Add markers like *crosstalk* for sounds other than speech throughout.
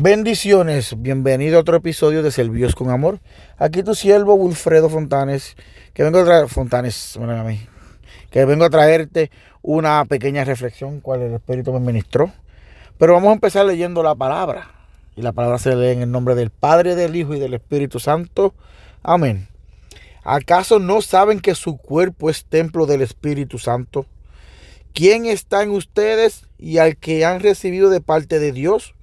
Bendiciones, bienvenido a otro episodio de Servios con Amor. Aquí tu siervo Wilfredo Fontanes, que vengo a traer, Fontanes, que vengo a traerte una pequeña reflexión cual el Espíritu me ministró. Pero vamos a empezar leyendo la palabra. Y la palabra se lee en el nombre del Padre, del Hijo y del Espíritu Santo. Amén. ¿Acaso no saben que su cuerpo es templo del Espíritu Santo? ¿Quién está en ustedes y al que han recibido de parte de Dios?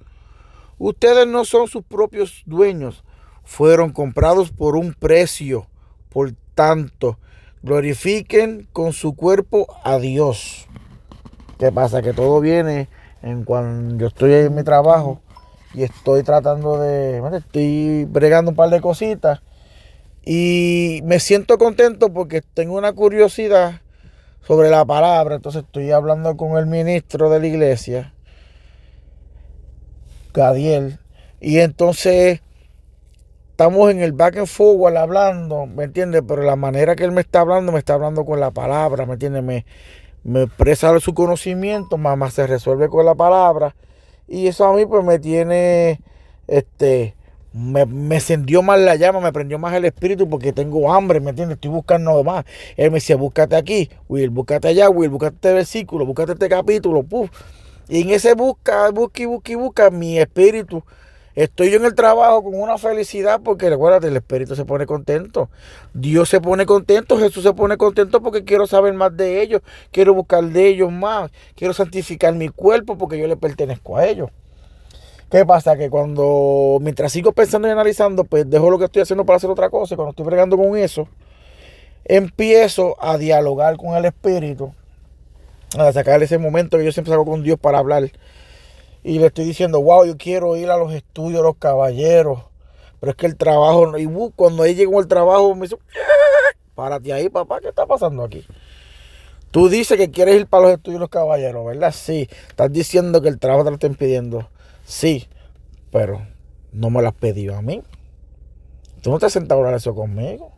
Ustedes no son sus propios dueños, fueron comprados por un precio. Por tanto, glorifiquen con su cuerpo a Dios. ¿Qué pasa? Que todo viene en cuando yo estoy en mi trabajo y estoy tratando de, bueno, estoy bregando un par de cositas y me siento contento porque tengo una curiosidad sobre la palabra. Entonces estoy hablando con el ministro de la iglesia Gadiel. Y entonces estamos en el back and forward hablando, ¿me entiendes? Pero la manera que él me está hablando, me está hablando con la palabra, ¿me entiendes? Me, me expresa su conocimiento, más se resuelve con la palabra. Y eso a mí pues me tiene, este, me, me encendió más la llama, me prendió más el espíritu porque tengo hambre, ¿me entiendes? Estoy buscando más. Él me decía, búscate aquí, Will, búscate allá, Will, búscate este versículo, búscate este capítulo, puf. Y en ese busca, busca y busca y busca mi espíritu. Estoy yo en el trabajo con una felicidad porque recuérdate, el espíritu se pone contento. Dios se pone contento, Jesús se pone contento porque quiero saber más de ellos, quiero buscar de ellos más, quiero santificar mi cuerpo porque yo le pertenezco a ellos. ¿Qué pasa? Que cuando, mientras sigo pensando y analizando, pues dejo lo que estoy haciendo para hacer otra cosa. Y cuando estoy bregando con eso, empiezo a dialogar con el espíritu a sacar ese momento que yo siempre salgo con Dios para hablar. Y le estoy diciendo, wow, yo quiero ir a los estudios los caballeros. Pero es que el trabajo, y cuando ahí llegó el trabajo, me dice, párate ahí, papá, ¿qué está pasando aquí? Tú dices que quieres ir para los estudios los caballeros, ¿verdad? Sí. Estás diciendo que el trabajo te lo está impidiendo. Sí. Pero no me lo has pedido a mí. Tú no te has sentado a hablar eso conmigo.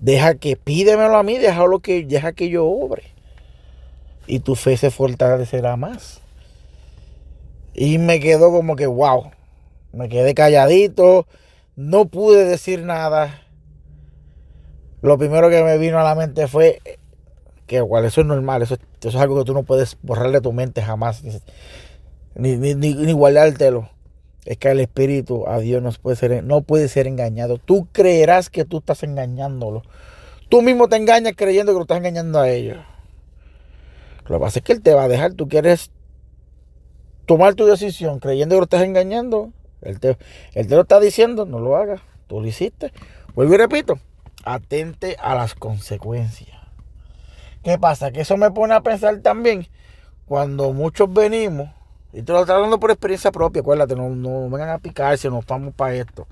Deja que pídemelo a mí, deja, que, deja que yo obre y tu fe se fortalecerá más. Y me quedó como que, wow, me quedé calladito, no pude decir nada. Lo primero que me vino a la mente fue que igual eso es normal, eso, es algo que tú no puedes borrar de tu mente jamás, ni, ni, ni, guardártelo. Es que el espíritu a Dios no puede, ser, no puede ser engañado. Tú creerás que tú estás engañándolo. Tú mismo te engañas creyendo que lo estás engañando a ellos. Lo que pasa es que Él te va a dejar. Tú quieres tomar tu decisión creyendo que lo estás engañando. Él te, lo está diciendo, no lo hagas. Tú lo hiciste. Vuelvo y repito, atente a las consecuencias. ¿Qué pasa? Que eso me pone a pensar también cuando muchos venimos, y te lo estoy hablando por experiencia propia, acuérdate, no, no vengan a picarse, no estamos para esto.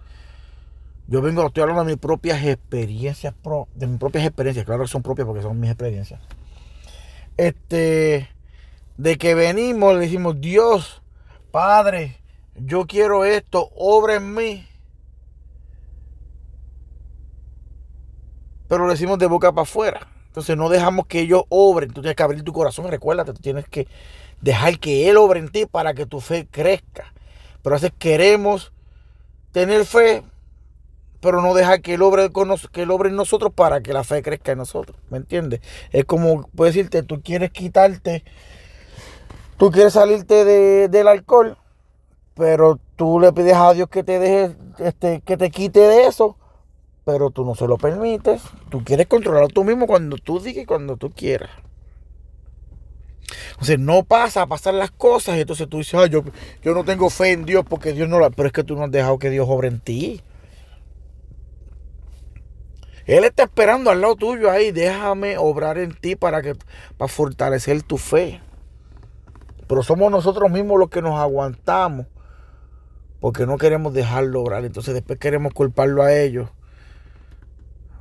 Yo vengo, estoy hablando de mis propias experiencias, de mis propias experiencias, claro que son propias porque son mis experiencias este, de que venimos, le decimos, Dios, Padre, yo quiero esto, obra en mí. Pero lo decimos de boca para afuera. Entonces no dejamos que ellos obren. Tú tienes que abrir tu corazón. Recuérdate, tú tienes que dejar que Él obre en ti para que tu fe crezca. Pero a veces queremos tener fe, pero no deja que él obre, que en nosotros para que la fe crezca en nosotros. ¿Me entiendes? Es como, puedo decirte, tú quieres quitarte, tú quieres salirte del alcohol, pero tú le pides a Dios que te deje, este, que te quite de eso, pero tú no se lo permites. Tú quieres controlar tú mismo cuando tú digas y cuando tú quieras. Entonces no pasa a pasar las cosas y entonces tú dices, yo, yo no tengo fe en Dios porque Dios no la... Pero es que tú no has dejado que Dios obre en ti. Él está esperando al lado tuyo ahí. Déjame obrar en ti para, que, para fortalecer tu fe. Pero somos nosotros mismos los que nos aguantamos. Porque no queremos dejarlo obrar. Entonces después queremos culparlo a ellos.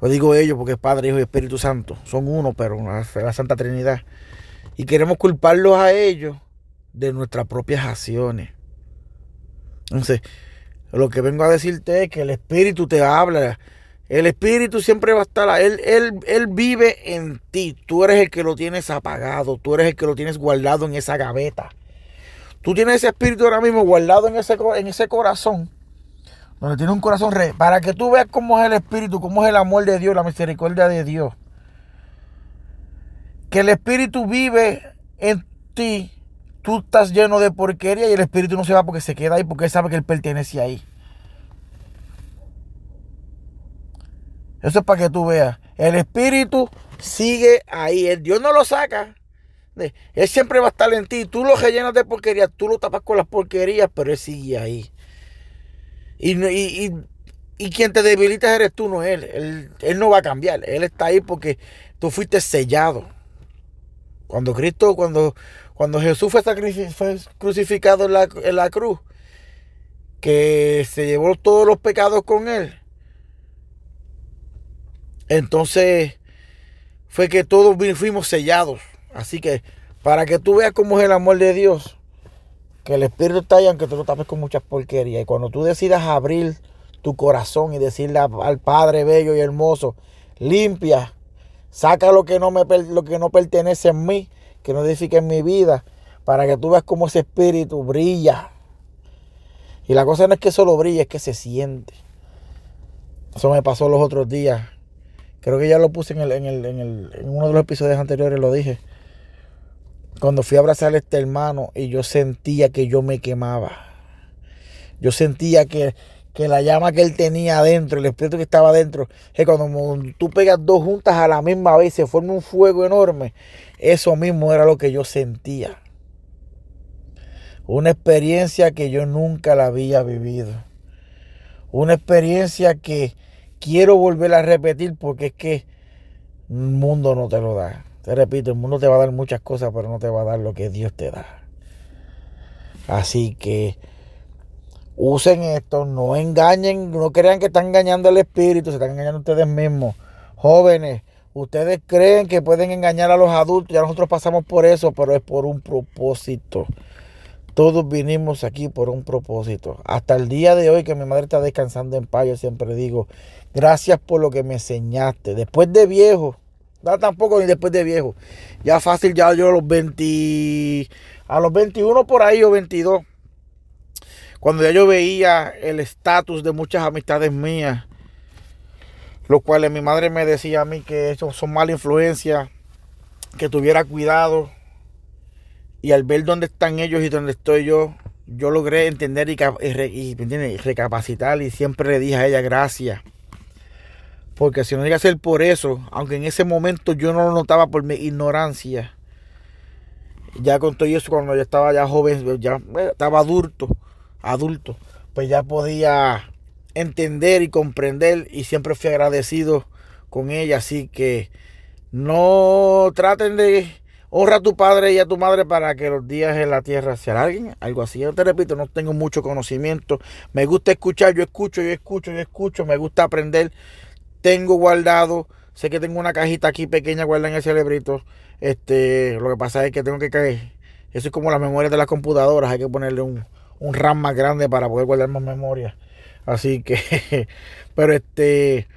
Lo digo ellos porque es Padre, Hijo y Espíritu Santo. Son uno, pero la Santa Trinidad. Y queremos culparlos a ellos de nuestras propias acciones. Entonces, lo que vengo a decirte es que el Espíritu te habla el Espíritu siempre va a estar, él, él, él vive en ti. Tú eres el que lo tienes apagado, tú eres el que lo tienes guardado en esa gaveta. Tú tienes ese espíritu ahora mismo guardado en ese, en ese corazón, donde tiene un corazón rey, para que tú veas cómo es el espíritu, cómo es el amor de Dios, la misericordia de Dios. Que el espíritu vive en ti, tú estás lleno de porquería y el espíritu no se va porque se queda ahí, porque él sabe que él pertenece ahí. Eso es para que tú veas. El espíritu sigue ahí. Dios no lo saca. Él siempre va a estar en ti. Tú lo rellenas de porquería. Tú lo tapas con las porquerías, pero Él sigue ahí. Y, quien te debilita eres tú, no él. él. Él no va a cambiar. Él está ahí porque tú fuiste sellado. Cuando Cristo, cuando, cuando Jesús fue, crucificado en la, en la cruz, que se llevó todos los pecados con Él entonces fue que todos fuimos sellados. Así que para que tú veas cómo es el amor de Dios, que el Espíritu está ahí aunque tú lo tapes con muchas porquerías. Y cuando tú decidas abrir tu corazón y decirle al Padre bello y hermoso, limpia, saca lo que no, me, lo que no pertenece en mí, que no edifique en mi vida, para que tú veas cómo ese Espíritu brilla. Y la cosa no es que solo brilla, es que se siente. Eso me pasó los otros días Creo que ya lo puse en, el, en, el, en, el, en uno de los episodios anteriores, lo dije. Cuando fui a abrazar a este hermano y yo sentía que yo me quemaba. Yo sentía que, que la llama que él tenía adentro, el espíritu que estaba adentro, que cuando tú pegas dos juntas a la misma vez se forma un fuego enorme, eso mismo era lo que yo sentía. Una experiencia que yo nunca la había vivido. Una experiencia que, quiero volver a repetir porque es que el mundo no te lo da. Te repito, el mundo te va a dar muchas cosas, pero no te va a dar lo que Dios te da. Así que usen esto, no engañen, no crean que están engañando al espíritu, se están engañando ustedes mismos. Jóvenes, ustedes creen que pueden engañar a los adultos, ya nosotros pasamos por eso, pero es por un propósito. Todos vinimos aquí por un propósito. Hasta el día de hoy que mi madre está descansando en paz, yo siempre digo, gracias por lo que me enseñaste. Después de viejo, no tampoco ni después de viejo. Ya fácil, ya yo a los 20, a los 21 por ahí o 22. Cuando ya yo veía el estatus de muchas amistades mías, los cuales mi madre me decía a mí que esos son mala influencia, que tuviera cuidado y al ver dónde están ellos y dónde estoy yo, yo logré entender y, y, recapacitar y siempre le dije a ella gracias. Porque si no llega a ser por eso, aunque en ese momento yo no lo notaba por mi ignorancia, ya con todo eso cuando yo estaba ya joven, ya estaba adulto, adulto, pues ya podía entender y comprender y siempre fui agradecido con ella. Así que no traten de Honra a tu padre y a tu madre para que los días en la tierra se alarguen. Algo así. Yo te repito, no tengo mucho conocimiento. Me gusta escuchar, yo escucho, yo escucho, yo escucho. Me gusta aprender. Tengo guardado. Sé que tengo una cajita aquí pequeña guardada en el cerebrito. Este, lo que pasa es que tengo que caer. Eso es como las memorias de las computadoras. Hay que ponerle un, un RAM más grande para poder guardar más memoria. Así que, *laughs* pero este,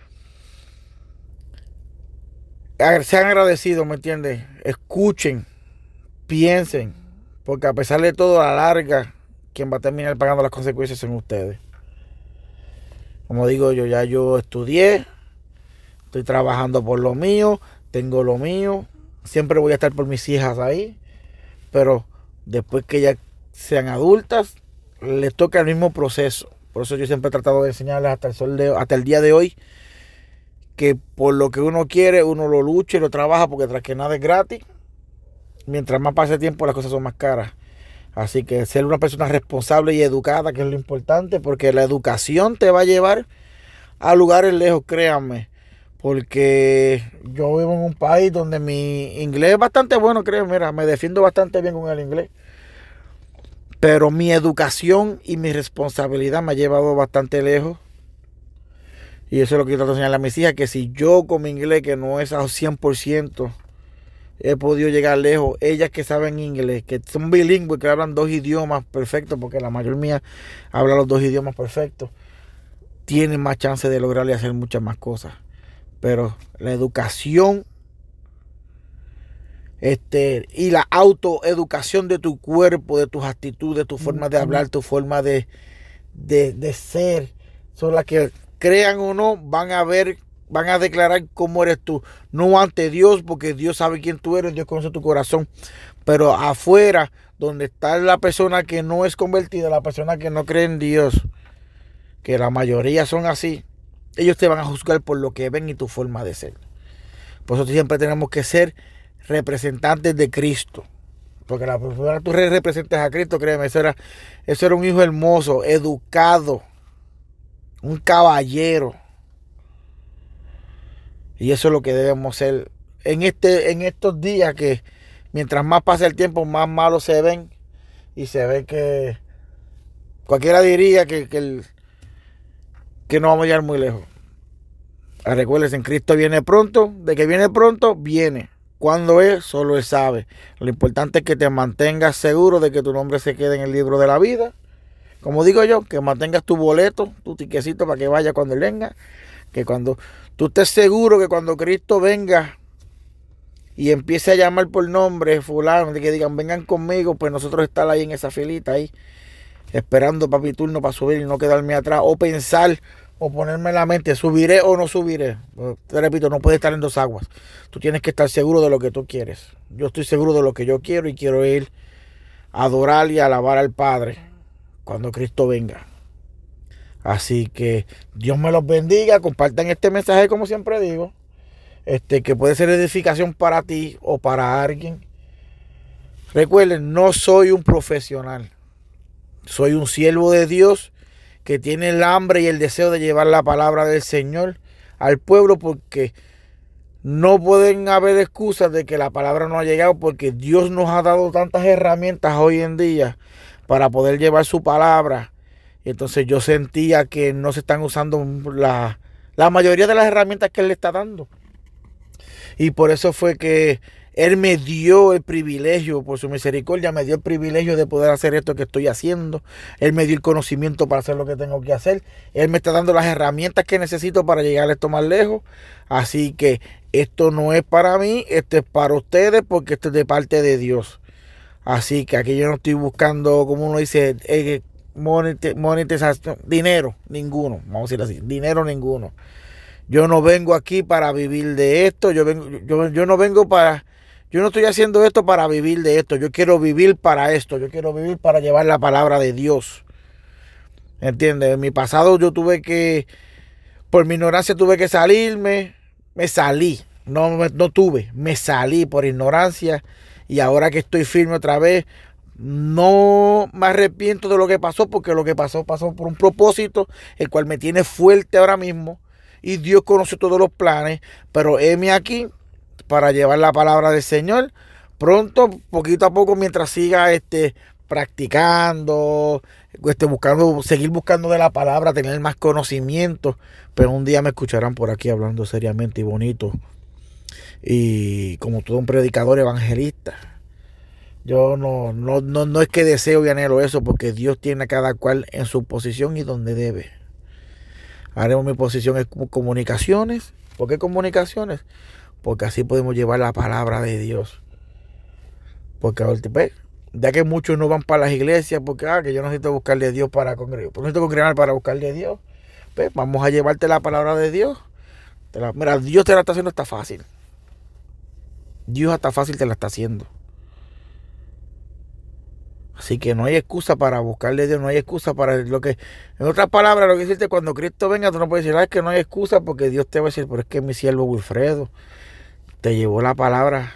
sean agradecidos, ¿me entiendes? Escuchen, piensen, porque a pesar de todo, a la larga, quien va a terminar pagando las consecuencias son ustedes. Como digo yo, ya yo estudié, estoy trabajando por lo mío, tengo lo mío, siempre voy a estar por mis hijas ahí, pero después que ya sean adultas, les toca el mismo proceso. Por eso yo siempre he tratado de enseñarles hasta el, sol de, hasta el día de hoy que por lo que uno quiere, uno lo lucha y lo trabaja, porque tras que nada es gratis, mientras más pase tiempo las cosas son más caras. Así que ser una persona responsable y educada, que es lo importante, porque la educación te va a llevar a lugares lejos, créanme. Porque yo vivo en un país donde mi inglés es bastante bueno, creo, mira, me defiendo bastante bien con el inglés. Pero mi educación y mi responsabilidad me ha llevado bastante lejos y eso es lo que yo trato de enseñarle a mis hijas, que si yo con mi inglés, que no es al 100%, he podido llegar lejos, ellas que saben inglés, que son bilingües, que hablan dos idiomas perfectos, porque la mayoría mía habla los dos idiomas perfectos, tienen más chance de lograr y hacer muchas más cosas. Pero la educación Este, y la autoeducación de tu cuerpo, de tus actitudes, tu forma de hablar, tu forma de, de, de ser, son las que crean o no, van a ver, van a declarar cómo eres tú. No ante Dios, porque Dios sabe quién tú eres, Dios conoce tu corazón. Pero afuera, donde está la persona que no es convertida, la persona que no cree en Dios, que la mayoría son así, ellos te van a juzgar por lo que ven y tu forma de ser. Por eso siempre tenemos que ser representantes de Cristo. Porque la persona tú representes a Cristo, créeme, eso era, eso era un hijo hermoso, educado, un caballero. Y eso es lo que debemos ser en, este, en estos días que mientras más pasa el tiempo, más malos se ven. Y se ve que cualquiera diría que, que, que no vamos a llegar muy lejos. Ah, recuerden, en Cristo viene pronto. De que viene pronto, viene. Cuando es, solo Él sabe. Lo importante es que te mantengas seguro de que tu nombre se quede en el libro de la vida como digo yo, que mantengas tu boleto, tu tiquecito para que vaya cuando Él venga. Que cuando tú estés seguro que cuando Cristo venga y empiece a llamar por nombre, fulano, de que digan, vengan conmigo, pues nosotros estar ahí en esa filita ahí, esperando para mi turno para subir y no quedarme atrás, o pensar, o ponerme en la mente, subiré o no subiré. Pues, te repito, no puedes estar en dos aguas. Tú tienes que estar seguro de lo que tú quieres. Yo estoy seguro de lo que yo quiero y quiero ir a adorar y alabar al Padre cuando Cristo venga. Así que Dios me los bendiga, compartan este mensaje como siempre digo, este que puede ser edificación para ti o para alguien. Recuerden, no soy un profesional. Soy un siervo de Dios que tiene el hambre y el deseo de llevar la palabra del Señor al pueblo porque no pueden haber excusas de que la palabra no ha llegado porque Dios nos ha dado tantas herramientas hoy en día para poder llevar su palabra. Entonces yo sentía que no se están usando la, mayoría de las herramientas que Él le está dando. Y por eso fue que Él me dio el privilegio, por su misericordia, me dio el privilegio de poder hacer esto que estoy haciendo. Él me dio el conocimiento para hacer lo que tengo que hacer. Él me está dando las herramientas que necesito para llegar a esto más lejos. Así que esto no es para mí, esto es para ustedes porque esto es de parte de Dios. Así que aquí yo no estoy buscando, como uno dice, eh, monetización, dinero, ninguno, vamos a decir así, dinero ninguno. Yo no vengo aquí para vivir de esto, yo, vengo, yo no vengo para, yo no estoy haciendo esto para vivir de esto, yo quiero vivir para esto, yo quiero vivir para llevar la palabra de Dios. ¿Entiendes? En mi pasado yo tuve que, por mi ignorancia tuve que salirme, me salí, no, no tuve, me salí por ignorancia y ahora que estoy firme otra vez, no me arrepiento de lo que pasó porque lo que pasó pasó por un propósito, el cual me tiene fuerte ahora mismo. Y Dios conoce todos los planes, pero heme aquí para llevar la palabra del Señor. Pronto, poquito a poco, mientras siga este, practicando, este, buscando, seguir buscando de la palabra, tener más conocimiento. Pero un día me escucharán por aquí hablando seriamente y bonito y como todo un predicador evangelista. Yo no, no, no, no es que deseo y anhelo eso, porque Dios tiene a cada cual en su posición y donde debe. Haremos mi posición en comunicaciones. ¿Por qué comunicaciones? Porque así podemos llevar la palabra de Dios. Porque ya que muchos no van para las iglesias, porque ah, que yo necesito buscarle a Dios para congregar. Pues necesito congregar para buscarle a Dios. Pues vamos a llevarte la palabra de Dios. mira, Dios te la está haciendo está fácil. Dios hasta fácil te la está haciendo. Así que no hay excusa para buscarle a Dios, no hay excusa para lo que... En otras palabras, lo que decirte, cuando Cristo venga, tú no puedes decir, ah, es que no hay excusa porque Dios te va a decir, pero es que mi siervo Wilfredo te llevó la palabra,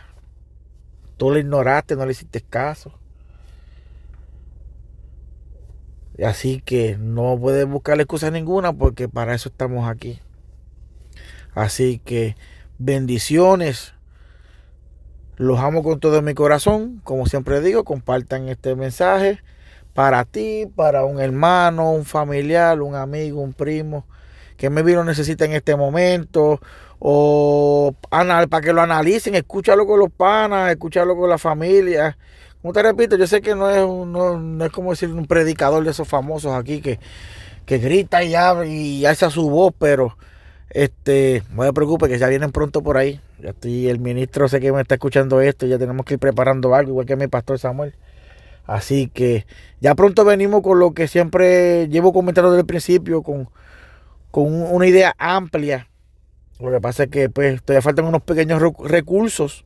tú la ignoraste, no le hiciste caso. Así que no puedes buscarle excusa ninguna porque para eso estamos aquí. Así que bendiciones los amo con todo mi corazón. Como siempre digo, compartan este mensaje para ti, para un hermano, un familiar, un amigo, un primo que me lo necesita en este momento o para que lo analicen, escúchalo con los panas, escúchalo con la familia. Como te repito, yo sé que no es, no, es como decir un predicador de esos famosos aquí que, que grita y habla y alza su voz, pero Este, no se preocupe que ya vienen pronto por ahí. Ya estoy, el ministro sé que me está escuchando esto, ya tenemos que ir preparando algo, igual que mi pastor Samuel. Así que ya pronto venimos con lo que siempre llevo comentando desde el principio, con, con una idea amplia. Lo que pasa es que pues todavía faltan unos pequeños recursos.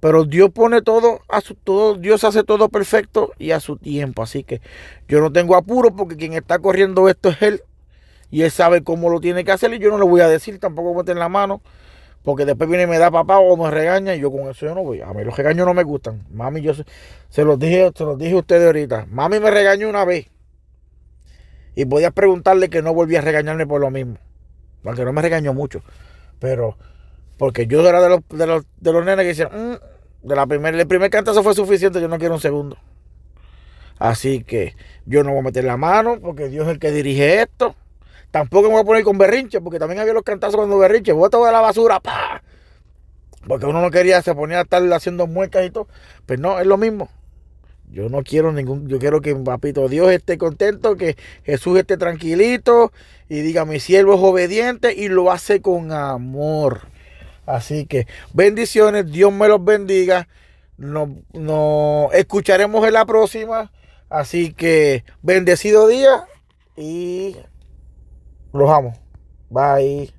Pero Dios pone todo a su todo, Dios hace todo perfecto y a su tiempo. Así que yo no tengo apuro porque quien está corriendo esto es Él. Y Él sabe cómo lo tiene que hacer. Y yo no le voy a decir, tampoco meter la mano. Porque después viene y me da papá o me regaña y yo con eso yo no voy. A mí los regaños no me gustan. Mami, yo se, los dije, se los dije a ustedes ahorita. Mami me regañó una vez. Y podía preguntarle que no volvía a regañarme por lo mismo. Aunque no me regañó mucho. Pero, porque yo era de los, de los, de los nenes que decían, mm, de la primer, el primer cantazo fue suficiente, yo no quiero un segundo. Así que yo no voy a meter la mano porque Dios es el que dirige esto. Tampoco me voy a poner con berrinche, porque también había los cantazos cuando berrinche, bota de la basura, pa. Porque uno no quería, se ponía a estar haciendo muecas y todo. Pues no, es lo mismo. Yo no quiero ningún, yo quiero que papito Dios esté contento, que Jesús esté tranquilito y diga mi siervo es obediente y lo hace con amor. Así que bendiciones, Dios me los bendiga. Nos, nos escucharemos en la próxima. Así que bendecido día y los amo. Bye.